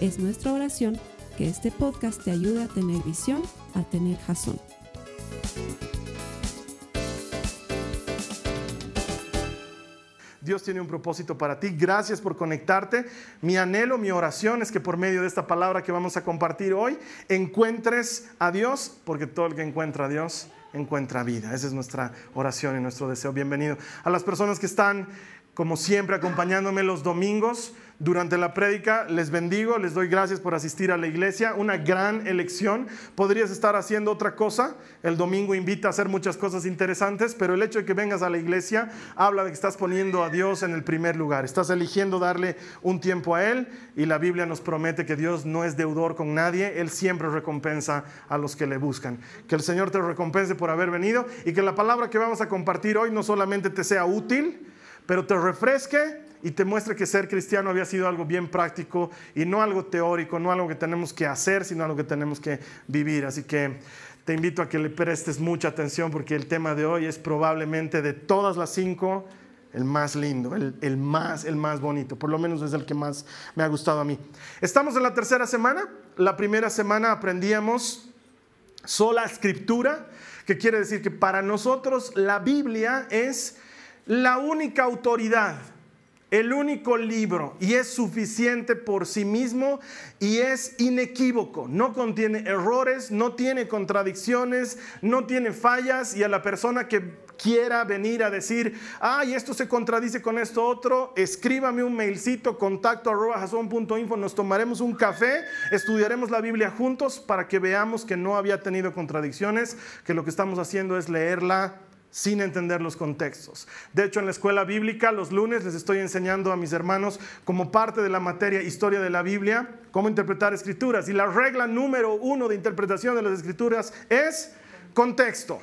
Es nuestra oración que este podcast te ayude a tener visión, a tener jazón. Dios tiene un propósito para ti. Gracias por conectarte. Mi anhelo, mi oración es que por medio de esta palabra que vamos a compartir hoy, encuentres a Dios, porque todo el que encuentra a Dios encuentra vida. Esa es nuestra oración y nuestro deseo. Bienvenido. A las personas que están, como siempre, acompañándome los domingos durante la prédica. Les bendigo, les doy gracias por asistir a la iglesia. Una gran elección. Podrías estar haciendo otra cosa. El domingo invita a hacer muchas cosas interesantes, pero el hecho de que vengas a la iglesia habla de que estás poniendo a Dios en el primer lugar. Estás eligiendo darle un tiempo a Él y la Biblia nos promete que Dios no es deudor con nadie. Él siempre recompensa a los que le buscan. Que el Señor te recompense por haber venido y que la palabra que vamos a compartir hoy no solamente te sea útil, pero te refresque y te muestre que ser cristiano había sido algo bien práctico y no algo teórico, no algo que tenemos que hacer, sino algo que tenemos que vivir. Así que te invito a que le prestes mucha atención porque el tema de hoy es probablemente de todas las cinco el más lindo, el, el, más, el más bonito, por lo menos es el que más me ha gustado a mí. Estamos en la tercera semana, la primera semana aprendíamos sola escritura, que quiere decir que para nosotros la Biblia es la única autoridad el único libro y es suficiente por sí mismo y es inequívoco, no contiene errores, no tiene contradicciones, no tiene fallas y a la persona que quiera venir a decir, ay, esto se contradice con esto otro, escríbame un mailcito, contacto arroba nos tomaremos un café, estudiaremos la Biblia juntos para que veamos que no había tenido contradicciones, que lo que estamos haciendo es leerla sin entender los contextos. De hecho, en la escuela bíblica, los lunes les estoy enseñando a mis hermanos como parte de la materia historia de la Biblia, cómo interpretar escrituras. Y la regla número uno de interpretación de las escrituras es contexto.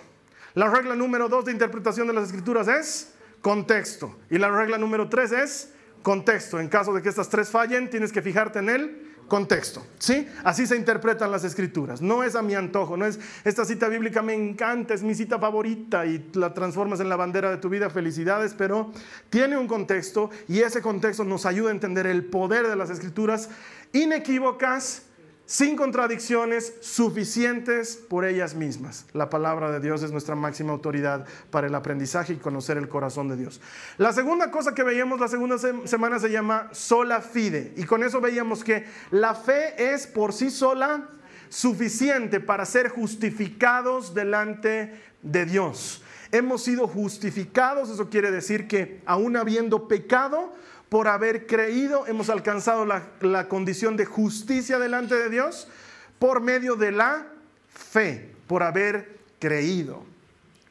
La regla número dos de interpretación de las escrituras es contexto. Y la regla número tres es contexto. En caso de que estas tres fallen, tienes que fijarte en él contexto, ¿sí? Así se interpretan las escrituras. No es a mi antojo, no es esta cita bíblica me encanta, es mi cita favorita y la transformas en la bandera de tu vida, felicidades, pero tiene un contexto y ese contexto nos ayuda a entender el poder de las escrituras inequívocas sin contradicciones, suficientes por ellas mismas. La palabra de Dios es nuestra máxima autoridad para el aprendizaje y conocer el corazón de Dios. La segunda cosa que veíamos la segunda semana se llama sola fide. Y con eso veíamos que la fe es por sí sola suficiente para ser justificados delante de Dios. Hemos sido justificados, eso quiere decir que aún habiendo pecado, por haber creído, hemos alcanzado la, condición de justicia delante de Dios por medio de la fe, por haber creído.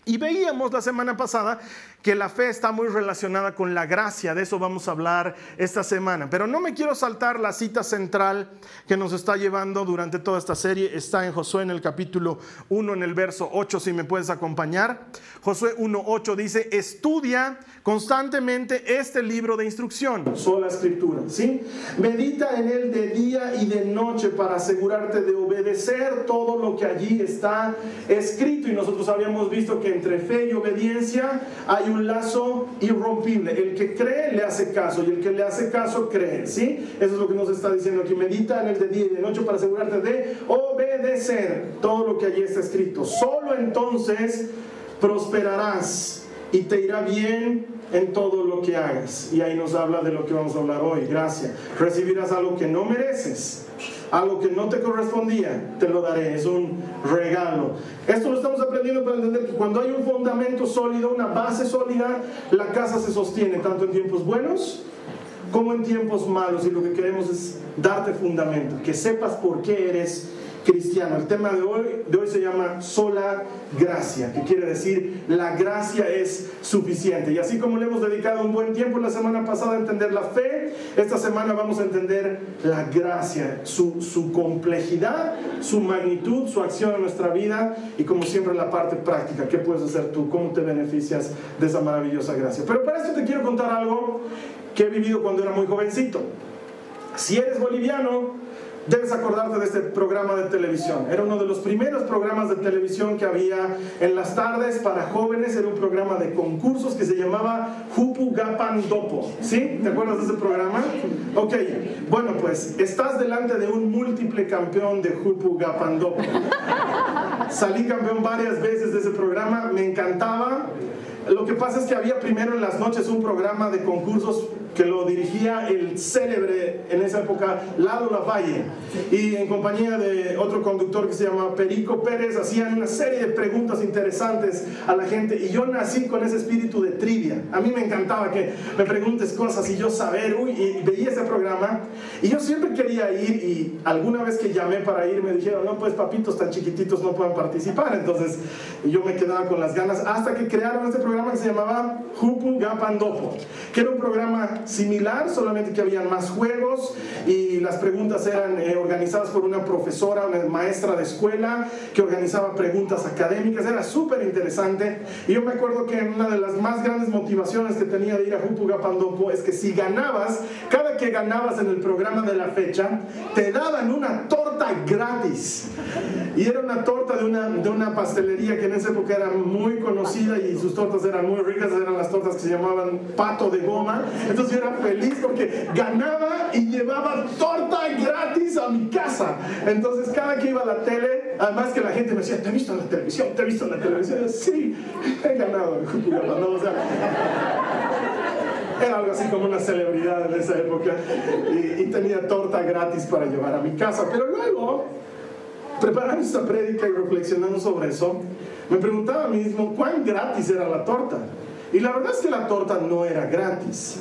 Y veíamos la semana pasada que la fe está muy relacionada con la gracia, de eso vamos a hablar esta semana. Pero no me quiero saltar la cita central que nos está llevando durante toda esta serie, está en Josué en el capítulo 1, en el verso 8, si me puedes acompañar. Josué 1.8 dice, estudia constantemente este libro de instrucción. Sola escritura, ¿sí? Medita en él de día y de noche para asegurarte de obedecer todo lo que allí está escrito. Y nosotros habíamos visto que entre fe y obediencia hay un lazo irrompible. El que cree le hace caso y el que le hace caso cree, ¿sí? Eso es lo que nos está diciendo aquí. Medita en él de día y de noche para asegurarte de obedecer todo lo que allí está escrito. Solo entonces prosperarás y te irá bien en todo lo que hagas. Y ahí nos habla de lo que vamos a hablar hoy. Gracias. Recibirás algo que no mereces, algo que no te correspondía, te lo daré. Es un regalo. Esto lo estamos aprendiendo para entender que cuando hay un fundamento sólido, una base sólida, la casa se sostiene tanto en tiempos buenos como en tiempos malos. Y lo que queremos es darte fundamento, que sepas por qué eres cristiano. El tema de hoy, de hoy se llama sola gracia, que quiere decir la gracia es suficiente. Y así como le hemos dedicado un buen tiempo la semana pasada a entender la fe, esta semana vamos a entender la gracia, su, su complejidad, su magnitud, su acción en nuestra vida y como siempre la parte práctica. ¿Qué puedes hacer tú? ¿Cómo te beneficias de esa maravillosa gracia? Pero para esto te quiero contar algo que he vivido cuando era muy jovencito. Si eres boliviano, Debes acordarte de este programa de televisión. Era uno de los primeros programas de televisión que había en las tardes para jóvenes. Era un programa de concursos que se llamaba Hupu Gapan Dopo. ¿Sí? ¿Te acuerdas de ese programa? Ok. Bueno, pues estás delante de un múltiple campeón de Hupu Gapan Dopo. Salí campeón varias veces de ese programa. Me encantaba. Lo que pasa es que había primero en las noches un programa de concursos que lo dirigía el célebre en esa época Lalo Lavalle y en compañía de otro conductor que se llama Perico Pérez hacían una serie de preguntas interesantes a la gente y yo nací con ese espíritu de trivia. A mí me encantaba que me preguntes cosas y yo saber, uy, y veía ese programa y yo siempre quería ir y alguna vez que llamé para ir me dijeron, no, pues papitos tan chiquititos no pueden participar. Entonces yo me quedaba con las ganas hasta que crearon este programa que se llamaba Hupun Gapandopo, que era un programa similar, solamente que habían más juegos y las preguntas eran eh, organizadas por una profesora, una maestra de escuela que organizaba preguntas académicas, era súper interesante. Y yo me acuerdo que una de las más grandes motivaciones que tenía de ir a Jupugapandopo es que si ganabas, cada que ganabas en el programa de la fecha, te daban una torta gratis. Y era una torta de una, de una pastelería que en esa época era muy conocida y sus tortas eran muy ricas, eran las tortas que se llamaban pato de goma. Entonces yo era feliz porque ganaba y llevaba torta gratis a mi casa. Entonces cada que iba a la tele, además que la gente me decía, ¿te he visto en la televisión? ¿Te he visto en la televisión? Sí, he ganado. O sea, era algo así como una celebridad en esa época y, y tenía torta gratis para llevar a mi casa. Pero luego, preparando esta prédica y reflexionando sobre eso, me preguntaba a mí mismo cuán gratis era la torta. Y la verdad es que la torta no era gratis.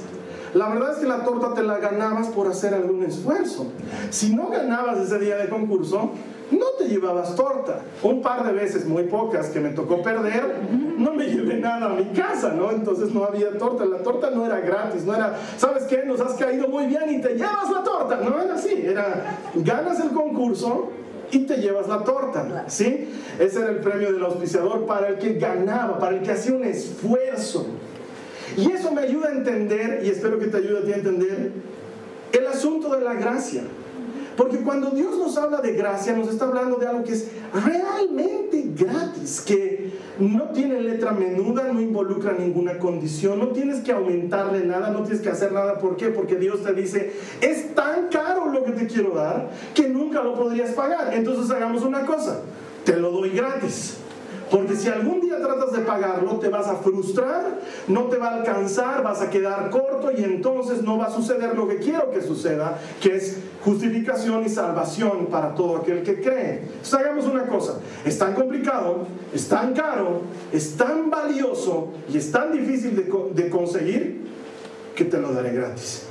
La verdad es que la torta te la ganabas por hacer algún esfuerzo. Si no ganabas ese día de concurso, no te llevabas torta. Un par de veces, muy pocas, que me tocó perder, no me llevé nada a mi casa, ¿no? Entonces no había torta. La torta no era gratis, no era, ¿sabes qué? Nos has caído muy bien y te llevas la torta. No era así, era, ganas el concurso y te llevas la torta, ¿sí? Ese era el premio del auspiciador para el que ganaba, para el que hacía un esfuerzo. Y eso me ayuda a entender, y espero que te ayude a ti a entender, el asunto de la gracia. Porque cuando Dios nos habla de gracia, nos está hablando de algo que es realmente gratis, que no tiene letra menuda, no involucra ninguna condición, no tienes que aumentarle nada, no tienes que hacer nada. ¿Por qué? Porque Dios te dice, es tan caro lo que te quiero dar que nunca lo podrías pagar. Entonces hagamos una cosa, te lo doy gratis. Porque si algún día tratas de pagarlo, te vas a frustrar, no te va a alcanzar, vas a quedar corto y entonces no va a suceder lo que quiero que suceda, que es justificación y salvación para todo aquel que cree. Entonces hagamos una cosa, es tan complicado, es tan caro, es tan valioso y es tan difícil de, de conseguir que te lo daré gratis.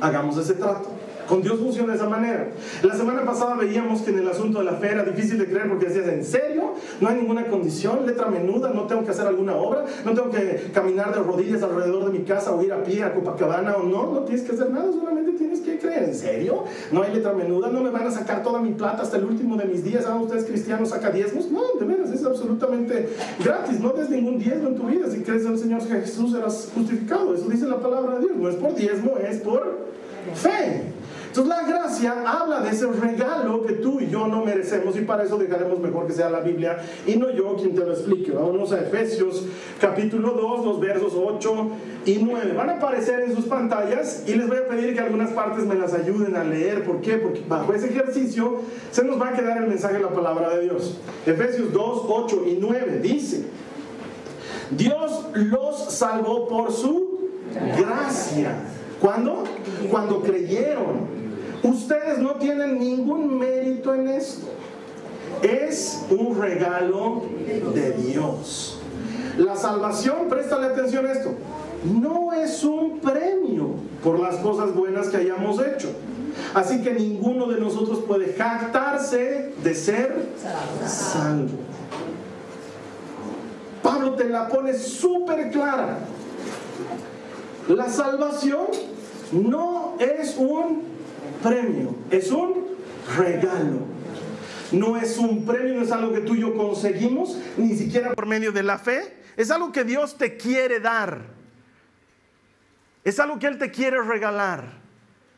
Hagamos ese trato. Con Dios funciona de esa manera. La semana pasada veíamos que en el asunto de la fe era difícil de creer porque decías, ¿en serio? No hay ninguna condición, letra menuda, no tengo que hacer alguna obra, no tengo que caminar de rodillas alrededor de mi casa o ir a pie a Copacabana o no, no tienes que hacer nada, solamente tienes que creer. ¿En serio? No hay letra menuda, no me van a sacar toda mi plata hasta el último de mis días. ¿Ah, ustedes cristianos saca diezmos? No, de veras, es absolutamente gratis. No des ningún diezmo en tu vida. Si crees en el Señor Jesús serás justificado. Eso dice la palabra de Dios. No es por diezmo, es por fe. Entonces la gracia habla de ese regalo que tú y yo no merecemos y para eso dejaremos mejor que sea la Biblia y no yo quien te lo explique. Vamos a Efesios capítulo 2, los versos 8 y 9. Van a aparecer en sus pantallas y les voy a pedir que algunas partes me las ayuden a leer. ¿Por qué? Porque bajo ese ejercicio se nos va a quedar el mensaje de la palabra de Dios. Efesios 2, 8 y 9 dice, Dios los salvó por su gracia. ¿Cuándo? Cuando creyeron. Ustedes no tienen ningún mérito en esto. Es un regalo de Dios. La salvación, préstale atención a esto, no es un premio por las cosas buenas que hayamos hecho. Así que ninguno de nosotros puede jactarse de ser salvo. Pablo te la pone súper clara. La salvación no es un premio, es un regalo. No es un premio, no es algo que tú y yo conseguimos, ni siquiera por medio de la fe. Es algo que Dios te quiere dar. Es algo que Él te quiere regalar.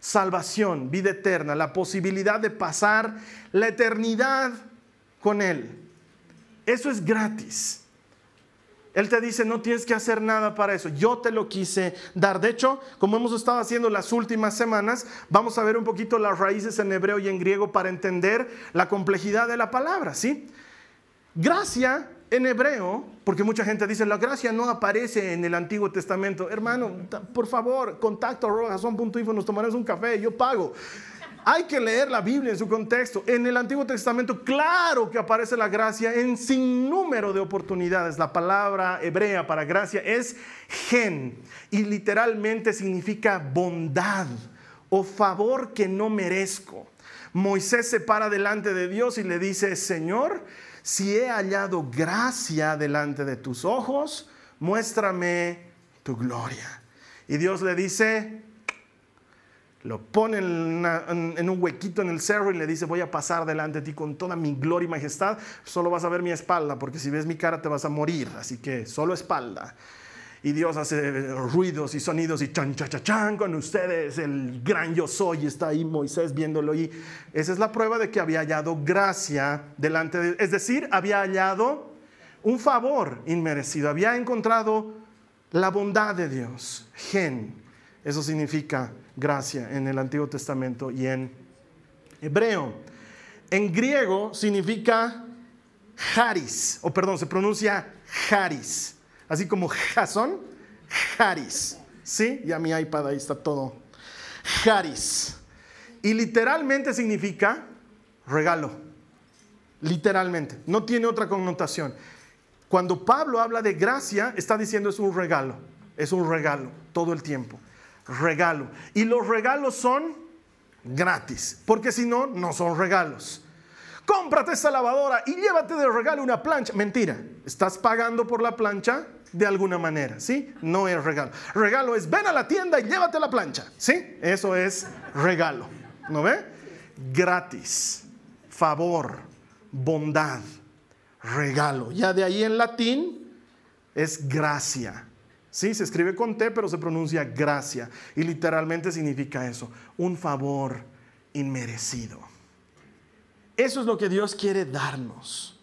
Salvación, vida eterna, la posibilidad de pasar la eternidad con Él. Eso es gratis. Él te dice, no tienes que hacer nada para eso. Yo te lo quise dar. De hecho, como hemos estado haciendo las últimas semanas, vamos a ver un poquito las raíces en hebreo y en griego para entender la complejidad de la palabra, ¿sí? Gracia en hebreo, porque mucha gente dice, la gracia no aparece en el Antiguo Testamento. Hermano, por favor, contacto a son.info, nos tomaremos un café, yo pago. Hay que leer la Biblia en su contexto. En el Antiguo Testamento, claro que aparece la gracia en sin número de oportunidades. La palabra hebrea para gracia es gen y literalmente significa bondad o favor que no merezco. Moisés se para delante de Dios y le dice, Señor, si he hallado gracia delante de tus ojos, muéstrame tu gloria. Y Dios le dice, lo pone en, un huequito en el cerro y le dice, voy a pasar delante de ti con toda mi gloria y majestad, solo vas a ver mi espalda, porque si ves mi cara te vas a morir, así que solo espalda. Y Dios hace ruidos y sonidos y chan, chan, chan, chan con ustedes, el gran yo soy, está ahí Moisés viéndolo. Y esa es la prueba de que había hallado gracia delante de, es decir, había hallado un favor inmerecido, había encontrado la bondad de Dios, gen, eso significa gracia en el Antiguo Testamento y en hebreo. En griego significa haris, o perdón, se pronuncia haris, así como Jason, haris. ¿Sí? Ya mi iPad ahí está todo. Haris. Y literalmente significa regalo. Literalmente. No tiene otra connotación. Cuando Pablo habla de gracia, está diciendo es un regalo. Es un regalo todo el tiempo regalo. Y los regalos son gratis, porque si no, no son regalos. Cómprate esta lavadora y llévate de regalo una plancha. Mentira, estás pagando por la plancha de alguna manera, ¿sí? No es regalo. Regalo es ven a la tienda y llévate la plancha, ¿sí? Eso es regalo, ¿no ve? Gratis, favor, bondad, regalo. Ya de ahí en latín es gracia. Sí, se escribe con T, pero se pronuncia gracia. Y literalmente significa eso, un favor inmerecido. Eso es lo que Dios quiere darnos.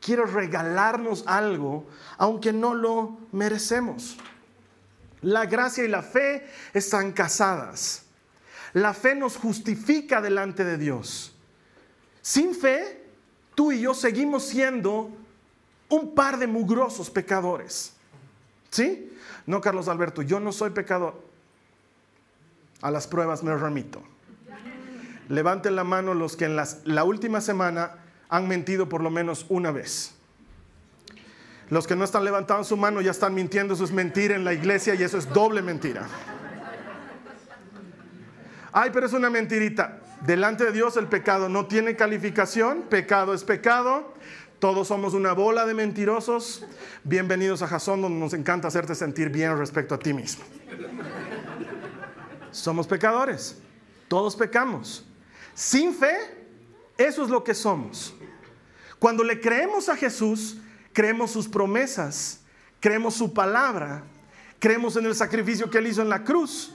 Quiere regalarnos algo, aunque no lo merecemos. La gracia y la fe están casadas. La fe nos justifica delante de Dios. Sin fe, tú y yo seguimos siendo un par de mugrosos pecadores. ¿Sí? No, Carlos Alberto, yo no soy pecador. A las pruebas me remito. Levanten la mano los que en la última semana han mentido por lo menos una vez. Los que no están levantando su mano ya están mintiendo, eso es mentira en la iglesia y eso es doble mentira. Ay, pero es una mentirita. Delante de Dios el pecado no tiene calificación, pecado es pecado, todos somos una bola de mentirosos. Bienvenidos a Jason, donde nos encanta hacerte sentir bien respecto a ti mismo. Somos pecadores. Todos pecamos. Sin fe, eso es lo que somos. Cuando le creemos a Jesús, creemos sus promesas, creemos su palabra, creemos en el sacrificio que él hizo en la cruz.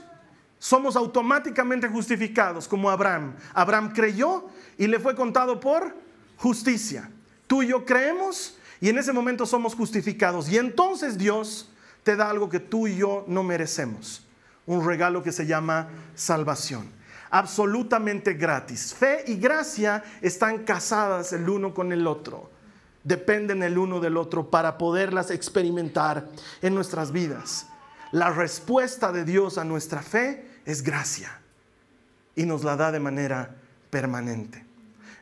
Somos automáticamente justificados como Abraham. Abraham creyó y le fue contado por justicia. Tú y yo creemos y en ese momento somos justificados. Y entonces Dios te da algo que tú y yo no merecemos. Un regalo que se llama salvación. Absolutamente gratis. Fe y gracia están casadas el uno con el otro. Dependen el uno del otro para poderlas experimentar en nuestras vidas. La respuesta de Dios a nuestra fe es gracia y nos la da de manera permanente.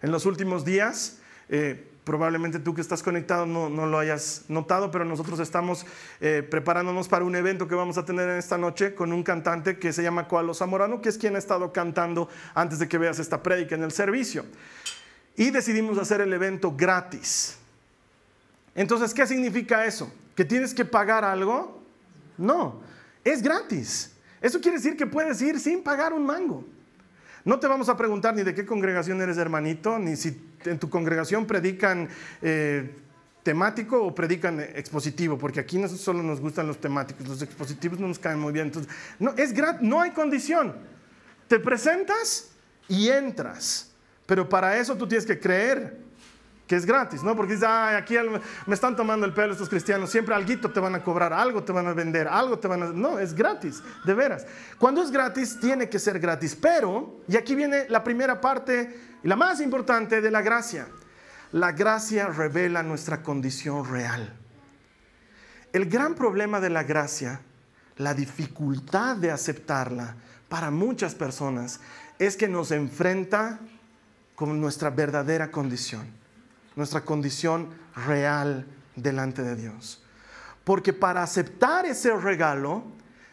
En los últimos días, eh, Probablemente tú que estás conectado no, lo hayas notado, pero nosotros estamos eh, preparándonos para un evento que vamos a tener en esta noche con un cantante que se llama Coalo Zamorano, que es quien ha estado cantando antes de que veas esta prédica en el servicio. Y decidimos hacer el evento gratis. Entonces, ¿qué significa eso? ¿Que tienes que pagar algo? No, es gratis. Eso quiere decir que puedes ir sin pagar un mango. No te vamos a preguntar ni de qué congregación eres hermanito, ni si en tu congregación predican eh, temático o predican expositivo, porque aquí no solo nos gustan los temáticos, los expositivos no nos caen muy bien. Entonces, no, es no hay condición. Te presentas y entras, pero para eso tú tienes que creer que es gratis, ¿no? Porque dices, aquí me están tomando el pelo estos cristianos, siempre algo te van a cobrar, algo te van a vender, algo te van a... No, es gratis, de veras. Cuando es gratis, tiene que ser gratis, pero, y aquí viene la primera parte y la más importante de la gracia, la gracia revela nuestra condición real. El gran problema de la gracia, la dificultad de aceptarla para muchas personas, es que nos enfrenta con nuestra verdadera condición nuestra condición real delante de Dios. Porque para aceptar ese regalo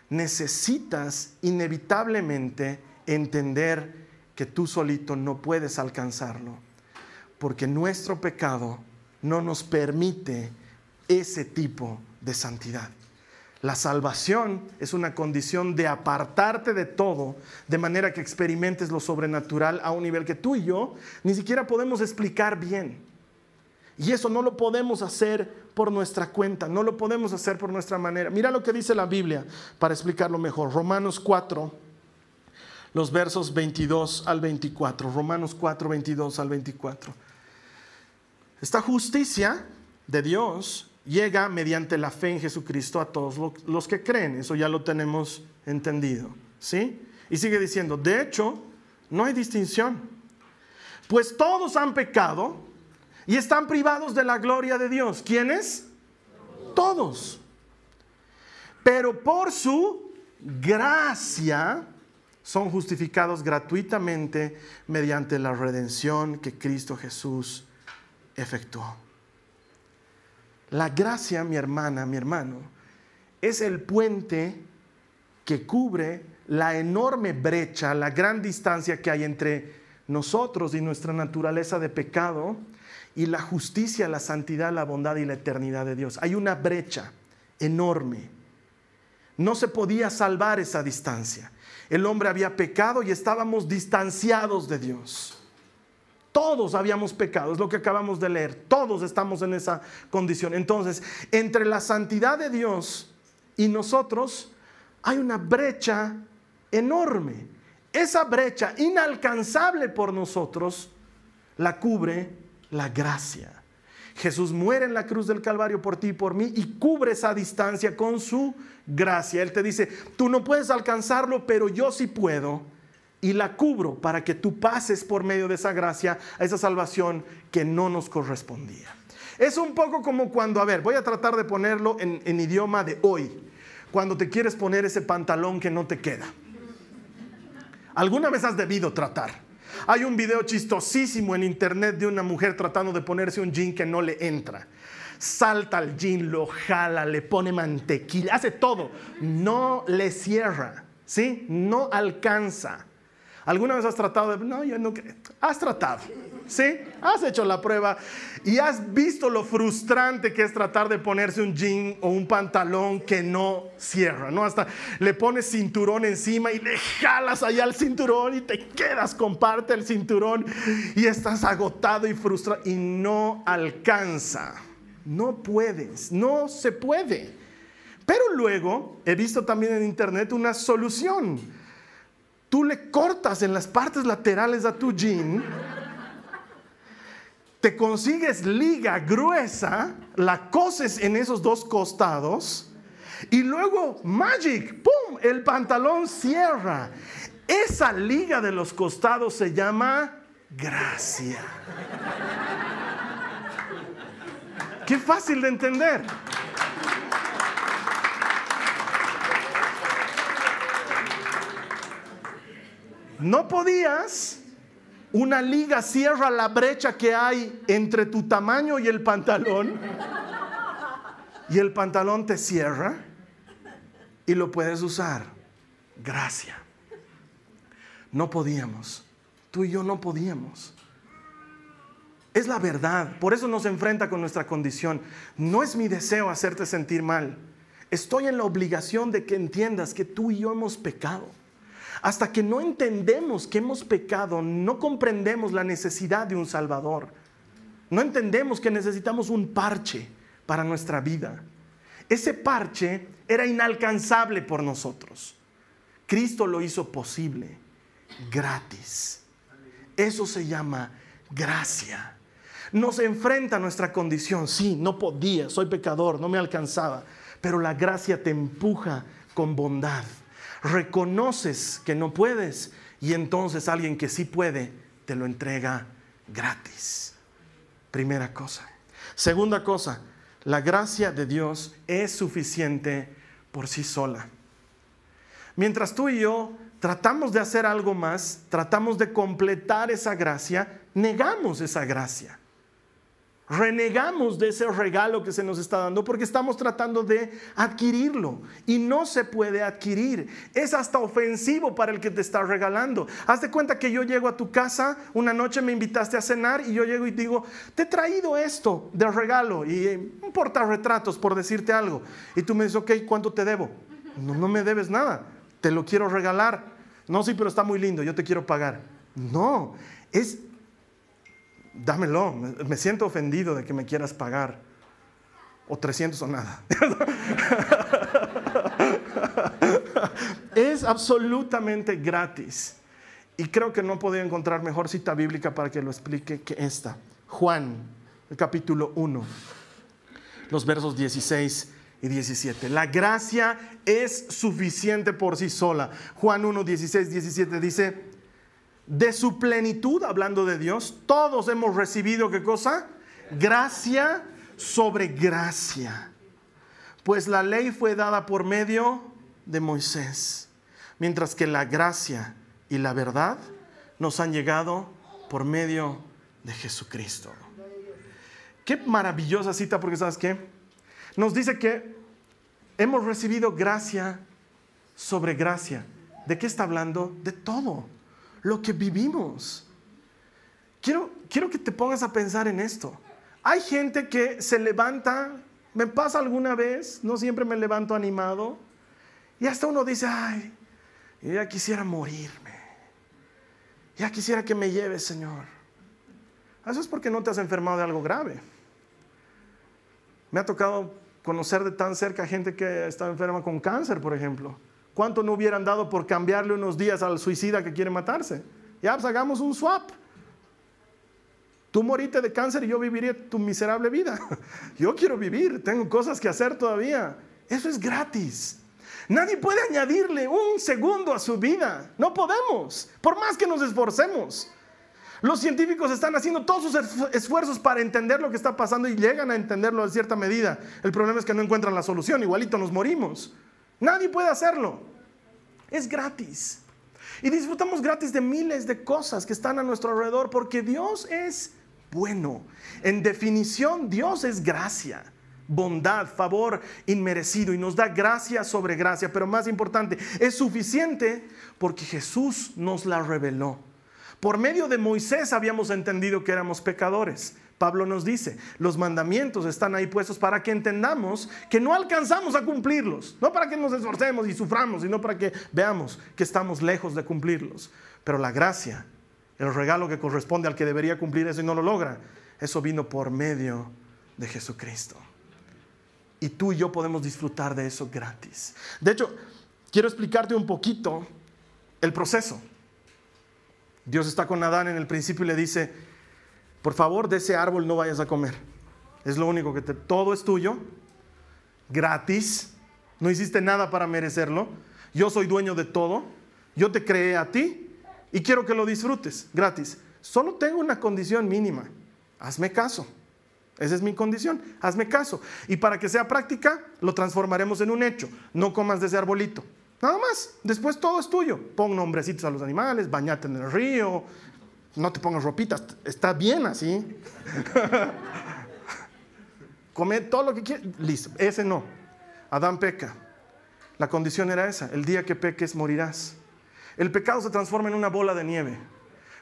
necesitas inevitablemente entender que tú solito no puedes alcanzarlo. Porque nuestro pecado no nos permite ese tipo de santidad. La salvación es una condición de apartarte de todo, de manera que experimentes lo sobrenatural a un nivel que tú y yo ni siquiera podemos explicar bien. Y eso no lo podemos hacer por nuestra cuenta, no lo podemos hacer por nuestra manera. Mira lo que dice la Biblia para explicarlo mejor. Romanos 4, los versos 22 al 24. Romanos 4, 22 al 24. Esta justicia de Dios llega mediante la fe en Jesucristo a todos los que creen. Eso ya lo tenemos entendido. ¿Sí? Y sigue diciendo, de hecho, no hay distinción. Pues todos han pecado y están privados de la gloria de Dios. ¿Quiénes? Todos. Pero por su gracia son justificados gratuitamente mediante la redención que Cristo Jesús efectuó. La gracia, mi hermana, mi hermano, es el puente que cubre la enorme brecha, la gran distancia que hay entre nosotros y nuestra naturaleza de pecado y la justicia, la santidad, la bondad y la eternidad de Dios. Hay una brecha enorme. No se podía salvar esa distancia. El hombre había pecado y estábamos distanciados de Dios. Todos habíamos pecado, es lo que acabamos de leer. Todos estamos en esa condición. Entonces, entre la santidad de Dios y nosotros hay una brecha enorme. Esa brecha inalcanzable por nosotros la cubre la gracia. Jesús muere en la cruz del Calvario por ti y por mí y cubre esa distancia con su gracia. Él te dice, tú no puedes alcanzarlo, pero yo sí puedo. Y la cubro para que tú pases por medio de esa gracia a esa salvación que no nos correspondía. Es un poco como cuando, a ver, voy a tratar de ponerlo en, en idioma de hoy, cuando te quieres poner ese pantalón que no te queda. ¿Alguna vez has debido tratar? Hay un video chistosísimo en internet de una mujer tratando de ponerse un jean que no le entra. Salta al jean, lo jala, le pone mantequilla, hace todo. No le cierra, ¿sí? No alcanza. ¿Alguna vez has tratado de.? No, yo no. Has tratado. ¿Sí? Has hecho la prueba y has visto lo frustrante que es tratar de ponerse un jean o un pantalón que no cierra, ¿no? Hasta le pones cinturón encima y le jalas allá el cinturón y te quedas con parte del cinturón y estás agotado y frustrado y no alcanza. No puedes, no se puede. Pero luego he visto también en internet una solución tú le cortas en las partes laterales a tu jean, te consigues liga gruesa, la coses en esos dos costados y luego, magic, ¡pum!, el pantalón cierra. Esa liga de los costados se llama gracia. Qué fácil de entender. no podías, una liga cierra la brecha que hay entre tu tamaño y el pantalón, y el pantalón te cierra y lo puedes usar. Gracia. No podíamos. Tú y yo no podíamos. Es la verdad. Por eso nos enfrenta con nuestra condición. No es mi deseo hacerte sentir mal. Estoy en la obligación de que entiendas que tú y yo hemos pecado. Hasta que no entendemos que hemos pecado, no comprendemos la necesidad de un Salvador. No entendemos que necesitamos un parche para nuestra vida. Ese parche era inalcanzable por nosotros. Cristo lo hizo posible, gratis. Eso se llama gracia. Nos enfrenta a nuestra condición. Sí, no podía, soy pecador, no me alcanzaba. Pero la gracia te empuja con bondad. Reconoces que no puedes y entonces alguien que sí puede te lo entrega gratis. Primera cosa. Segunda cosa, la gracia de Dios es suficiente por sí sola. Mientras tú y yo tratamos de hacer algo más, tratamos de completar esa gracia, negamos esa gracia. Renegamos de ese regalo que se nos está dando porque estamos tratando de adquirirlo y no se puede adquirir. Es hasta ofensivo para el que te está regalando. Haz de cuenta que yo llego a tu casa, una noche me invitaste a cenar y yo llego y digo, te he traído esto de regalo y eh, un portarretratos por decirte algo. Y tú me dices, ok, ¿cuánto te debo? No, no me debes nada, te lo quiero regalar. No, sí, pero está muy lindo, yo te quiero pagar. No, es dámelo, me siento ofendido de que me quieras pagar. O 300 o nada. es absolutamente gratis. Y creo que no podía encontrar mejor cita bíblica para que lo explique que esta. Juan, el capítulo 1, los versos 16 y 17. La gracia es suficiente por sí sola. Juan 1, 16, 17 dice, de su plenitud, hablando de Dios, todos hemos recibido qué cosa? Gracia sobre gracia. Pues la ley fue dada por medio de Moisés, mientras que la gracia y la verdad nos han llegado por medio de Jesucristo. Qué maravillosa cita, porque sabes qué? Nos dice que hemos recibido gracia sobre gracia. ¿De qué está hablando? De todo lo que vivimos. Quiero, quiero que te pongas a pensar en esto. Hay gente que se levanta, me pasa alguna vez, no siempre me levanto animado, y hasta uno dice, ay, ya quisiera morirme, ya quisiera que me lleves, Señor. Eso es porque no te has enfermado de algo grave. Me ha tocado conocer de tan cerca gente que está enferma con cáncer, por ejemplo. ¿Cuánto no hubieran dado por cambiarle unos días al suicida que quiere matarse? Ya, pues hagamos un swap. Tú moriste de cáncer y yo viviré tu miserable vida. Yo quiero vivir, tengo cosas que hacer todavía. Eso es gratis. Nadie puede añadirle un segundo a su vida. No podemos, por más que nos esforcemos. Los científicos están haciendo todos sus esfuerzos para entender lo que está pasando y llegan a entenderlo en cierta medida. El problema es que no encuentran la solución, igualito nos morimos. Nadie puede hacerlo. Es gratis. Y disfrutamos gratis de miles de cosas que están a nuestro alrededor porque Dios es bueno. En definición, Dios es gracia, bondad, favor inmerecido y nos da gracia sobre gracia. Pero más importante, es suficiente porque Jesús nos la reveló. Por medio de Moisés habíamos entendido que éramos pecadores. Pablo nos dice, los mandamientos están ahí puestos para que entendamos que no alcanzamos a cumplirlos, no para que nos esforcemos y suframos, sino para que veamos que estamos lejos de cumplirlos. Pero la gracia, el regalo que corresponde al que debería cumplir eso y no lo logra, eso vino por medio de Jesucristo. Y tú y yo podemos disfrutar de eso gratis. De hecho, quiero explicarte un poquito el proceso. Dios está con Adán en el principio y le dice, por favor, de ese árbol no vayas a comer. Es lo único que te... Todo es tuyo, gratis, no hiciste nada para merecerlo. Yo soy dueño de todo, yo te creé a ti y quiero que lo disfrutes, gratis. Solo tengo una condición mínima, hazme caso. Esa es mi condición, hazme caso. Y para que sea práctica, lo transformaremos en un hecho. No comas de ese arbolito. Nada más. Después todo es tuyo. Pon nombrecitos a los animales, bañate en el río, no te pongas ropitas, está bien así. Come todo lo que quieras, listo, ese no. Adán peca. La condición era esa, el día que peques morirás. El pecado se transforma en una bola de nieve.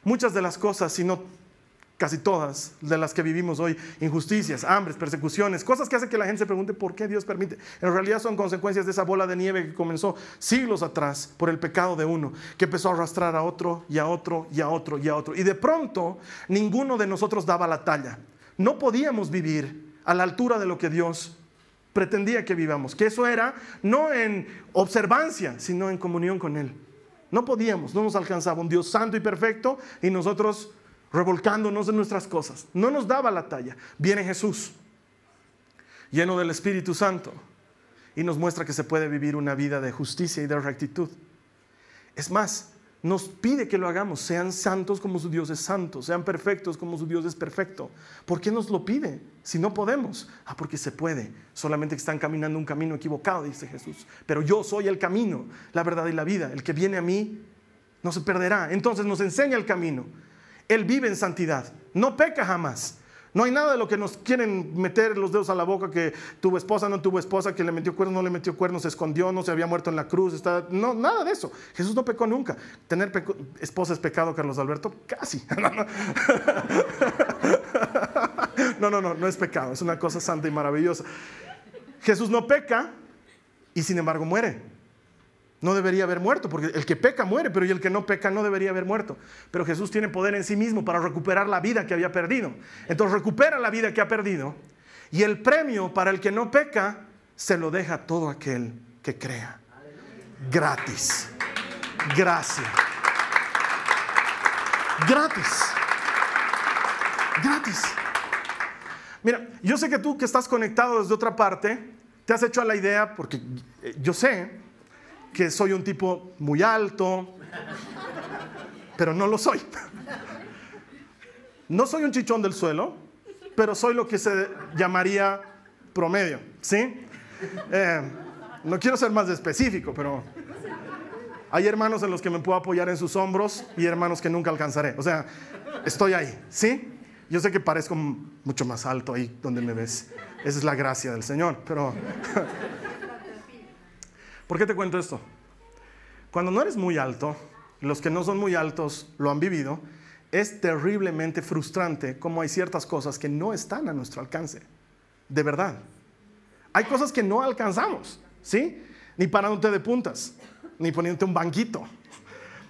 Muchas de las cosas, si no casi todas de las que vivimos hoy, injusticias, hambres, persecuciones, cosas que hacen que la gente se pregunte por qué Dios permite. En realidad son consecuencias de esa bola de nieve que comenzó siglos atrás por el pecado de uno, que empezó a arrastrar a otro y a otro y a otro y a otro. Y de pronto ninguno de nosotros daba la talla. No podíamos vivir a la altura de lo que Dios pretendía que vivamos, que eso era no en observancia, sino en comunión con Él. No podíamos, no nos alcanzaba un Dios santo y perfecto y nosotros revolcándonos en nuestras cosas. No nos daba la talla. Viene Jesús, lleno del Espíritu Santo, y nos muestra que se puede vivir una vida de justicia y de rectitud. Es más, nos pide que lo hagamos, sean santos como su Dios es santo, sean perfectos como su Dios es perfecto. ¿Por qué nos lo pide si no podemos? Ah, porque se puede, solamente están caminando un camino equivocado, dice Jesús. Pero yo soy el camino, la verdad y la vida. El que viene a mí no se perderá. Entonces nos enseña el camino. Él vive en santidad, no peca jamás. No hay nada de lo que nos quieren meter los dedos a la boca, que tuvo esposa, no tuvo esposa, que le metió cuernos, no le metió cuernos, se escondió, no se había muerto en la cruz. Está... No, nada de eso. Jesús no pecó nunca. ¿Tener esposa es pecado, Carlos Alberto? Casi. No, no, no, no es pecado. Es una cosa santa y maravillosa. Jesús no peca y sin embargo muere no debería haber muerto, porque el que peca muere, pero y el que no peca no debería haber muerto. Pero Jesús tiene poder en sí mismo para recuperar la vida que había perdido. Entonces recupera la vida que ha perdido y el premio para el que no peca se lo deja todo aquel que crea. Gratis. Gracias. Gratis. Gratis. Mira, yo sé que tú que estás conectado desde otra parte, te has hecho a la idea, porque yo sé que soy un tipo muy alto, pero no lo soy. No soy un chichón del suelo, pero soy lo que se llamaría promedio, ¿sí? Eh, no quiero ser más específico, pero hay hermanos en los que me puedo apoyar en sus hombros y hermanos que nunca alcanzaré. O sea, estoy ahí, ¿sí? Yo sé que parezco mucho más alto ahí donde me ves. Esa es la gracia del Señor, pero ¿Por qué te cuento esto? Cuando no eres muy alto, los que no son muy altos lo han vivido, es terriblemente frustrante como hay ciertas cosas que no están a nuestro alcance. De verdad. Hay cosas que no alcanzamos, ¿sí? Ni parándote de puntas, ni poniéndote un banquito.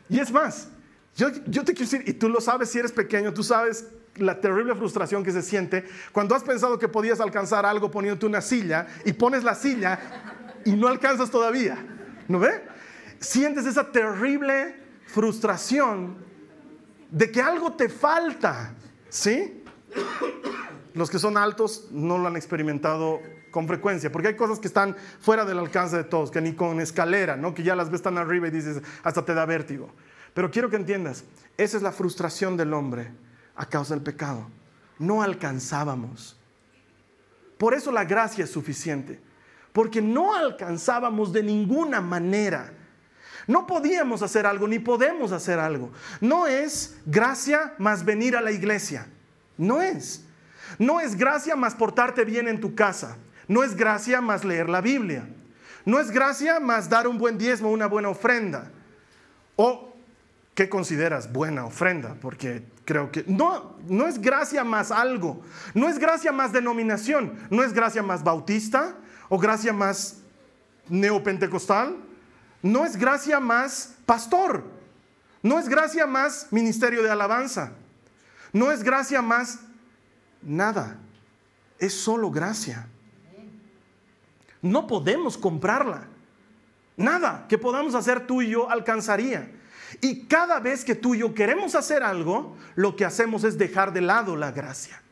Y es más, yo, yo te quiero decir, y tú lo sabes si eres pequeño, tú sabes la terrible frustración que se siente cuando has pensado que podías alcanzar algo poniéndote una silla y pones la silla y no alcanzas todavía. ¿No ve? Sientes esa terrible frustración de que algo te falta. ¿Sí? Los que son altos no lo han experimentado con frecuencia, porque hay cosas que están fuera del alcance de todos, que ni con escalera, ¿no? que ya las ves tan arriba y dices, hasta te da vértigo. Pero quiero que entiendas, esa es la frustración del hombre a causa del pecado. No alcanzábamos. Por eso la gracia es suficiente porque no alcanzábamos de ninguna manera. No podíamos hacer algo, ni podemos hacer algo. No es gracia más venir a la iglesia. No es. No es gracia más portarte bien en tu casa. No es gracia más leer la Biblia. No es gracia más dar un buen diezmo, una buena ofrenda. O, ¿qué consideras buena ofrenda? Porque creo que no, no es gracia más algo. No es gracia más denominación. No es gracia más bautista o gracia más neopentecostal, no es gracia más pastor, no es gracia más ministerio de alabanza, no es gracia más nada, es solo gracia. No podemos comprarla. Nada que podamos hacer tú y yo alcanzaría. Y cada vez que tú y yo queremos hacer algo, lo que hacemos es dejar de lado la gracia.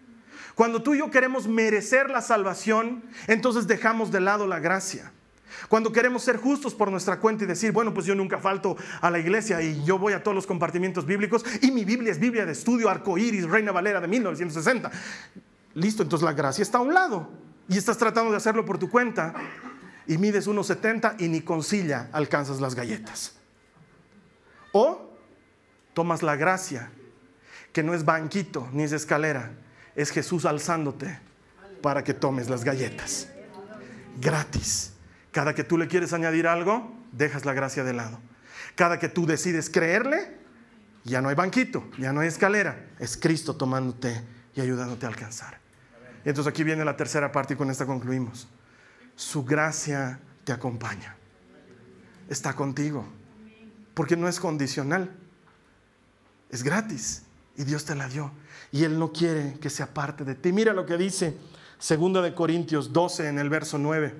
Cuando tú y yo queremos merecer la salvación, entonces dejamos de lado la gracia. Cuando queremos ser justos por nuestra cuenta y decir, bueno, pues yo nunca falto a la iglesia y yo voy a todos los compartimientos bíblicos y mi Biblia es Biblia de estudio, arcoíris, Reina Valera de 1960. Listo, entonces la gracia está a un lado y estás tratando de hacerlo por tu cuenta y mides 1,70 y ni con silla alcanzas las galletas. O tomas la gracia que no es banquito ni es escalera, es Jesús alzándote para que tomes las galletas. Gratis. Cada que tú le quieres añadir algo, dejas la gracia de lado. Cada que tú decides creerle, ya no hay banquito, ya no hay escalera, es Cristo tomándote y ayudándote a alcanzar. Y entonces aquí viene la tercera parte y con esta concluimos. Su gracia te acompaña. Está contigo. Porque no es condicional. Es gratis. Y Dios te la dio. Y Él no quiere que sea parte de ti. Mira lo que dice 2 de Corintios 12 en el verso 9.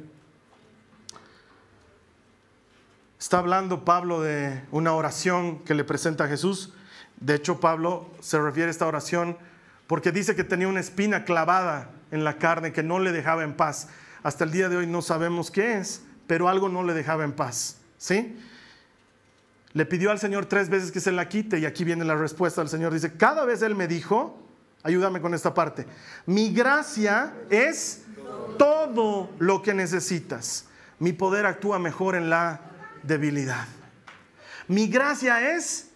Está hablando Pablo de una oración que le presenta a Jesús. De hecho, Pablo se refiere a esta oración porque dice que tenía una espina clavada en la carne que no le dejaba en paz. Hasta el día de hoy no sabemos qué es, pero algo no le dejaba en paz. ¿Sí? Le pidió al Señor tres veces que se la quite y aquí viene la respuesta del Señor. Dice, cada vez Él me dijo, ayúdame con esta parte, mi gracia es todo lo que necesitas. Mi poder actúa mejor en la debilidad. Mi gracia es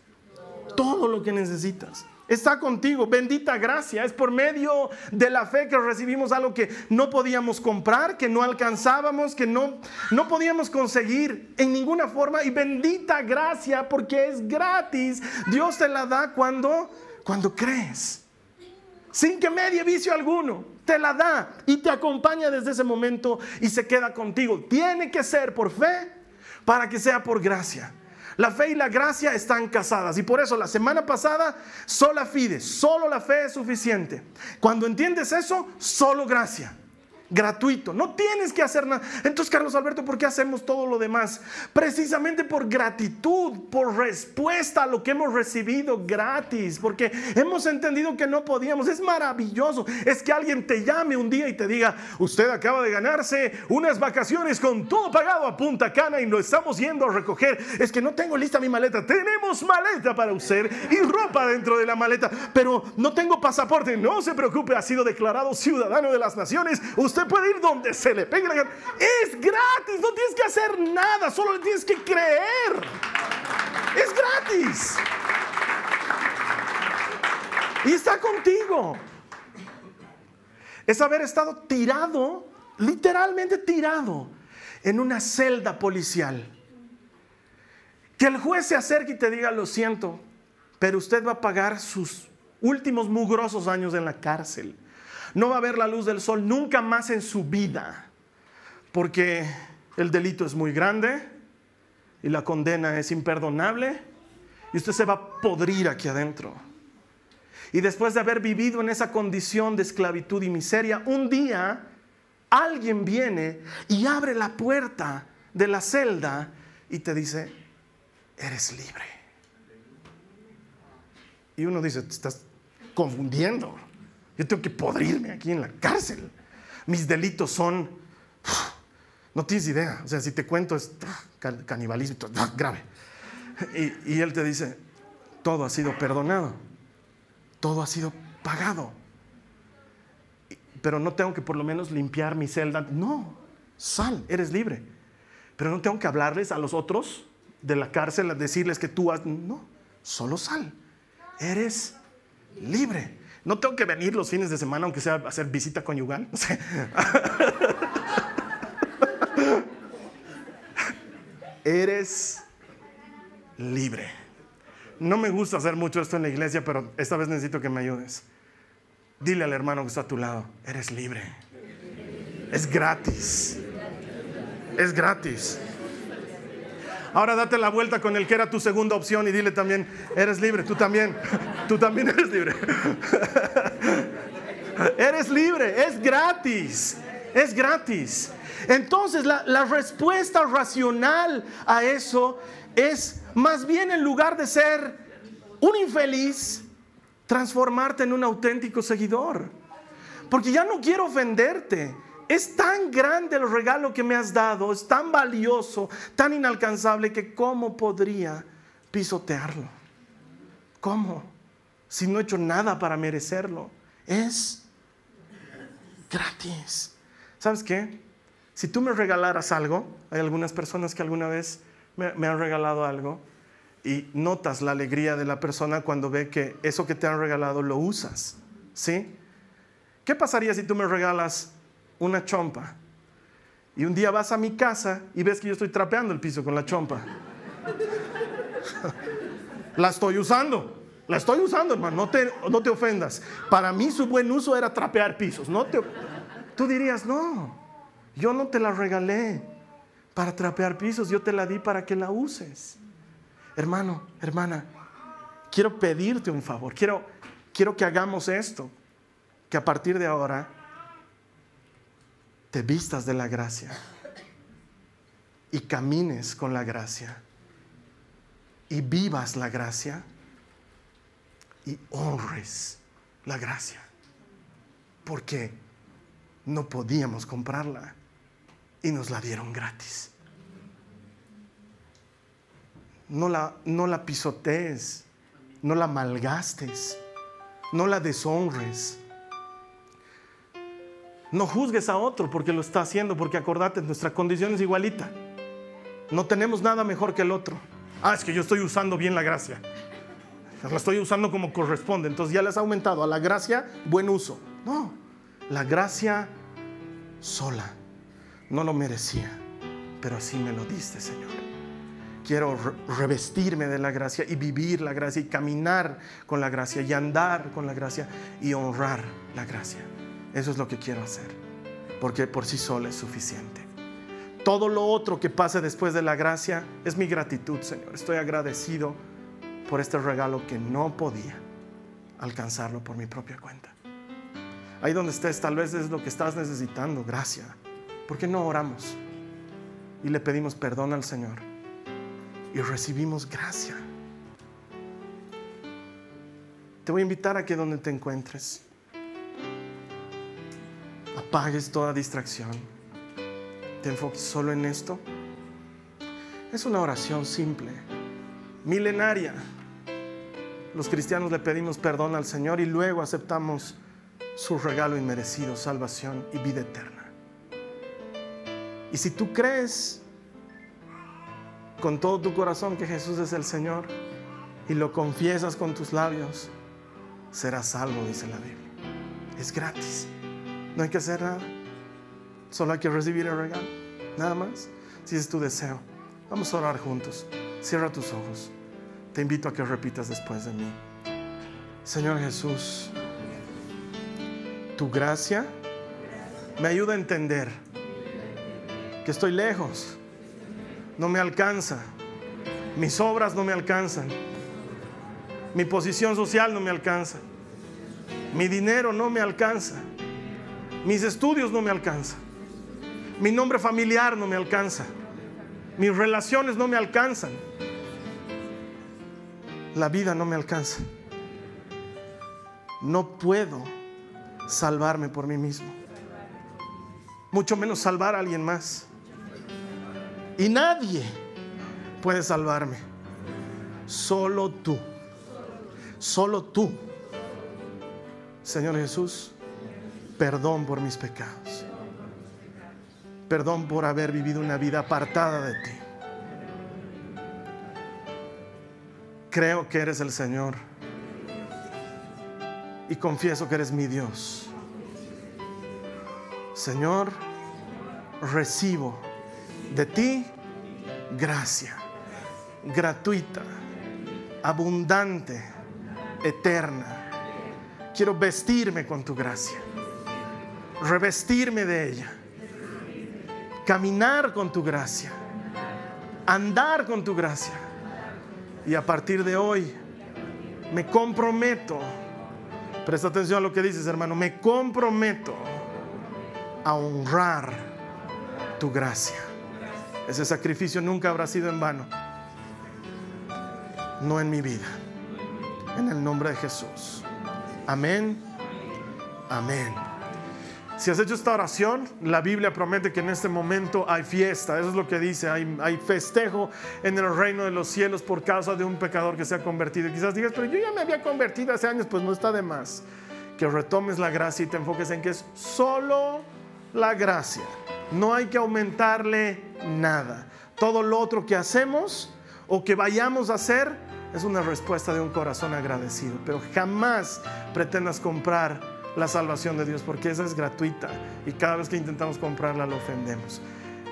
todo lo que necesitas está contigo. Bendita gracia. Es por medio de la fe que recibimos algo que no podíamos comprar, que no alcanzábamos, que no, no podíamos conseguir en ninguna forma. Y bendita gracia porque es gratis. Dios te la da cuando, cuando crees. Sin que medie vicio alguno. Te la da y te acompaña desde ese momento y se queda contigo. Tiene que ser por fe para que sea por gracia. La fe y la gracia están casadas y por eso la semana pasada sola fide, solo la fe es suficiente. Cuando entiendes eso, solo gracia gratuito. No tienes que hacer nada. Entonces, Carlos Alberto, ¿por qué hacemos todo lo demás? Precisamente por gratitud, por respuesta a lo que hemos recibido gratis, porque hemos entendido que no podíamos. Es maravilloso. Es que alguien te llame un día y te diga, usted acaba de ganarse unas vacaciones con todo pagado a Punta Cana y lo estamos yendo a recoger. Es que no tengo lista mi maleta. Tenemos maleta para usted y ropa dentro de la maleta, pero no tengo pasaporte. No se preocupe, ha sido declarado ciudadano de las naciones. Usted puede ir donde se le pegue la gana. Es gratis, no tienes que hacer nada, solo le tienes que creer. Es gratis. Y está contigo. Es haber estado tirado, literalmente tirado, en una celda policial. Que el juez se acerque y te diga, lo siento, pero usted va a pagar sus últimos mugrosos años en la cárcel no va a ver la luz del sol nunca más en su vida, porque el delito es muy grande y la condena es imperdonable y usted se va a podrir aquí adentro. Y después de haber vivido en esa condición de esclavitud y miseria, un día alguien viene y abre la puerta de la celda y te dice, eres libre. Y uno dice, te estás confundiendo. Yo tengo que podrirme aquí en la cárcel. Mis delitos son, no tienes idea, o sea, si te cuento es canibalismo, grave. Y, y él te dice, todo ha sido perdonado, todo ha sido pagado. Pero no tengo que por lo menos limpiar mi celda. No, sal, eres libre. Pero no tengo que hablarles a los otros de la cárcel, decirles que tú has... No, solo sal. Eres libre. No tengo que venir los fines de semana, aunque sea hacer visita conyugal. Eres libre. No me gusta hacer mucho esto en la iglesia, pero esta vez necesito que me ayudes. Dile al hermano que está a tu lado, eres libre. Es gratis. Es gratis. Ahora date la vuelta con el que era tu segunda opción y dile también, eres libre, tú también, tú también eres libre. eres libre, es gratis, es gratis. Entonces la, la respuesta racional a eso es más bien en lugar de ser un infeliz, transformarte en un auténtico seguidor. Porque ya no quiero ofenderte es tan grande el regalo que me has dado, es tan valioso, tan inalcanzable que ¿cómo podría pisotearlo? ¿Cómo? Si no he hecho nada para merecerlo. Es gratis. ¿Sabes qué? Si tú me regalaras algo, hay algunas personas que alguna vez me, han regalado algo, y notas la alegría de la persona cuando ve que eso que te han regalado lo usas. ¿Sí? ¿Qué pasaría si tú me regalas una chompa? Y un día vas a mi casa y ves que yo estoy trapeando el piso con la chompa. la estoy usando. La estoy usando, hermano. No te, no te ofendas. Para mí su buen uso era trapear pisos. No te, tú dirías, no, yo no te la regalé para trapear pisos. Yo te la di para que la uses hermano, hermana, quiero pedirte un favor, quiero, quiero que hagamos esto, que a partir de ahora te vistas de la gracia y camines con la gracia y vivas la gracia y honres la gracia, porque no podíamos comprarla y nos la dieron gratis no la, no la pisotees, no la malgastes, no la deshonres. No juzgues a otro porque lo está haciendo, porque acordate, nuestra condición es igualita. No tenemos nada mejor que el otro. Ah, es que yo estoy usando bien la gracia. La estoy usando como corresponde. Entonces ya le has aumentado a la gracia buen uso. No, la gracia sola. No lo merecía, pero así me lo diste, Señor quiero revestirme de la gracia y vivir la gracia y caminar con la gracia y andar con la gracia y honrar la gracia. Eso es lo que quiero hacer, porque por sí solo es suficiente. Todo lo otro que pase después de la gracia es mi gratitud, Señor. Estoy agradecido por este regalo que no podía alcanzarlo por mi propia cuenta. Ahí donde estés, tal vez es lo que estás necesitando, gracia. ¿Por qué no oramos y le pedimos perdón al Señor? y recibimos gracia. Te voy a invitar a donde te encuentres, apagues toda distracción, te enfoques solo en esto. Es una oración simple, milenaria. Los cristianos le pedimos perdón al Señor y luego aceptamos su regalo inmerecido, salvación y vida eterna. Y si tú crees con todo tu corazón que Jesús es el Señor y lo confiesas con tus labios, serás salvo, dice la Biblia. Es gratis. No hay que hacer nada. Solo hay que recibir el regalo. Nada más. Si es tu deseo. Vamos a orar juntos. Cierra tus ojos. Te invito a que repitas después de mí. Señor Jesús, tu gracia me ayuda a entender que estoy lejos no me alcanza. Mis obras no me alcanzan. Mi posición social no me alcanza. Mi dinero no me alcanza. Mis estudios no me alcanzan. Mi nombre familiar no me alcanza. Mis relaciones no me alcanzan. La vida no me alcanza. No puedo salvarme por mí mismo. Mucho menos salvar a alguien más. Y nadie puede salvarme. Solo tú. Solo tú. Señor Jesús, perdón por mis pecados. Perdón por haber vivido una vida apartada de ti. Creo que eres el Señor. Y confieso que eres mi Dios. Señor, recibo de ti gracia, gratuita, abundante, eterna. Quiero vestirme con tu gracia, revestirme de ella, caminar con tu gracia, andar con tu gracia. Y a partir de hoy me comprometo, presta atención a lo que dices hermano, me comprometo a honrar tu gracia. Ese sacrificio nunca habrá sido en vano. No en mi vida. En el nombre de Jesús. Amén. Amén. Si has hecho esta oración, la Biblia promete que en este momento hay fiesta. Eso es lo que dice. Hay, festejo en el reino de los cielos por causa de un pecador que se ha convertido. Y quizás digas, pero yo ya me había convertido hace años. Pues no está de más. Que retomes la gracia y te enfoques en que es solo la gracia. No hay que aumentarle nada. Todo lo otro que hacemos o que vayamos a hacer es una respuesta de un corazón agradecido. Pero jamás pretendas comprar la salvación de Dios porque esa es gratuita y cada vez que intentamos comprarla lo ofendemos.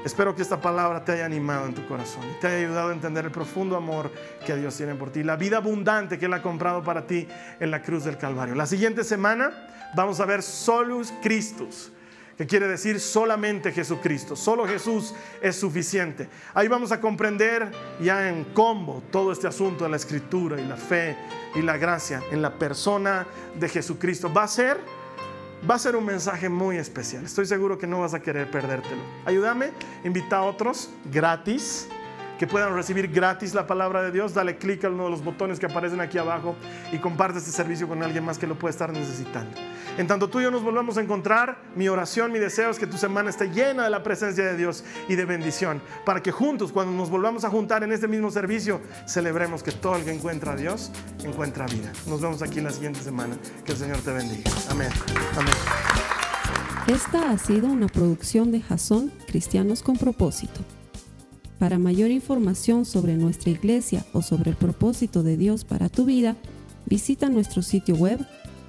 Espero que esta palabra te haya animado en tu corazón y te haya ayudado a entender el profundo amor que Dios tiene por ti, la vida abundante que Él ha comprado para ti en la cruz del Calvario. La siguiente semana vamos a ver Solus Christus que quiere decir solamente Jesucristo. Solo Jesús es suficiente. Ahí vamos a comprender ya en combo todo este asunto de la escritura y la fe y la gracia en la persona de Jesucristo. Va a ser va a ser un mensaje muy especial. Estoy seguro que no vas a querer perdértelo. Ayúdame, invita a otros gratis que puedan recibir gratis la palabra de Dios, dale clic a uno de los botones que aparecen aquí abajo y comparte este servicio con alguien más que lo puede estar necesitando. En tanto tú y yo nos volvamos a encontrar, mi oración, mi deseo es que tu semana esté llena de la presencia de Dios y de bendición, para que juntos, cuando nos volvamos a juntar en este mismo servicio, celebremos que todo el que encuentra a Dios encuentra vida. Nos vemos aquí en la siguiente semana. Que el Señor te bendiga. Amén. Amén. Esta ha sido una producción de Jason Cristianos con propósito. Para mayor información sobre nuestra iglesia o sobre el propósito de Dios para tu vida, visita nuestro sitio web